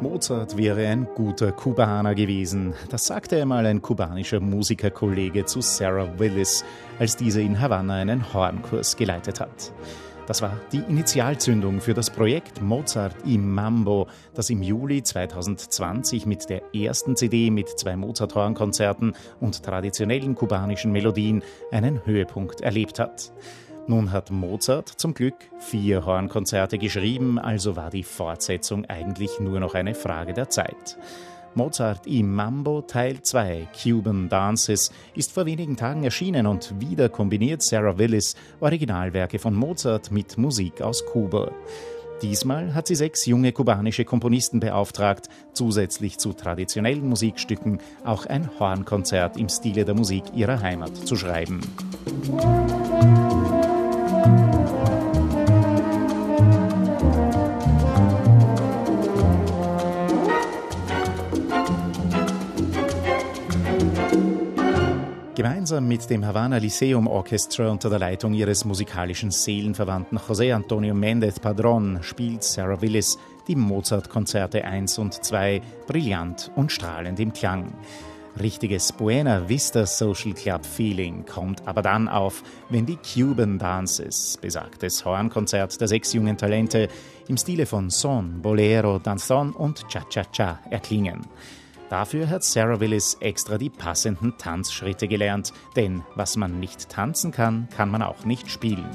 Mozart wäre ein guter Kubaner gewesen. Das sagte einmal ein kubanischer Musikerkollege zu Sarah Willis, als diese in Havanna einen Hornkurs geleitet hat. Das war die Initialzündung für das Projekt Mozart im Mambo, das im Juli 2020 mit der ersten CD mit zwei Mozart-Hornkonzerten und traditionellen kubanischen Melodien einen Höhepunkt erlebt hat. Nun hat Mozart zum Glück vier Hornkonzerte geschrieben, also war die Fortsetzung eigentlich nur noch eine Frage der Zeit. Mozart im Mambo Teil 2 Cuban Dances ist vor wenigen Tagen erschienen und wieder kombiniert Sarah Willis Originalwerke von Mozart mit Musik aus Kuba. Diesmal hat sie sechs junge kubanische Komponisten beauftragt, zusätzlich zu traditionellen Musikstücken auch ein Hornkonzert im Stile der Musik ihrer Heimat zu schreiben. Gemeinsam mit dem Havana Lyceum Orchestra unter der Leitung ihres musikalischen Seelenverwandten José Antonio Méndez Padrón spielt Sarah Willis die Mozart-Konzerte 1 und 2 brillant und strahlend im Klang. Richtiges Buena Vista Social Club Feeling kommt aber dann auf, wenn die Cuban Dances, besagtes Hornkonzert der sechs jungen Talente, im Stile von Son, Bolero, Danzón und Cha-Cha-Cha erklingen. Dafür hat Sarah Willis extra die passenden Tanzschritte gelernt, denn was man nicht tanzen kann, kann man auch nicht spielen.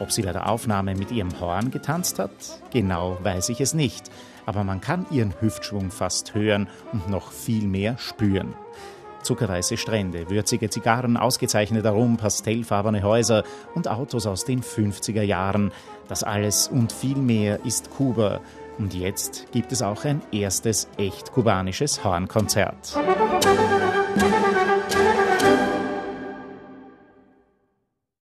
Ob sie bei der Aufnahme mit ihrem Horn getanzt hat? Genau weiß ich es nicht, aber man kann ihren Hüftschwung fast hören und noch viel mehr spüren. Zuckerweiße Strände, würzige Zigarren, ausgezeichneter Rum, pastellfarbene Häuser und Autos aus den 50er Jahren. Das alles und viel mehr ist Kuba und jetzt gibt es auch ein erstes echt kubanisches Hornkonzert.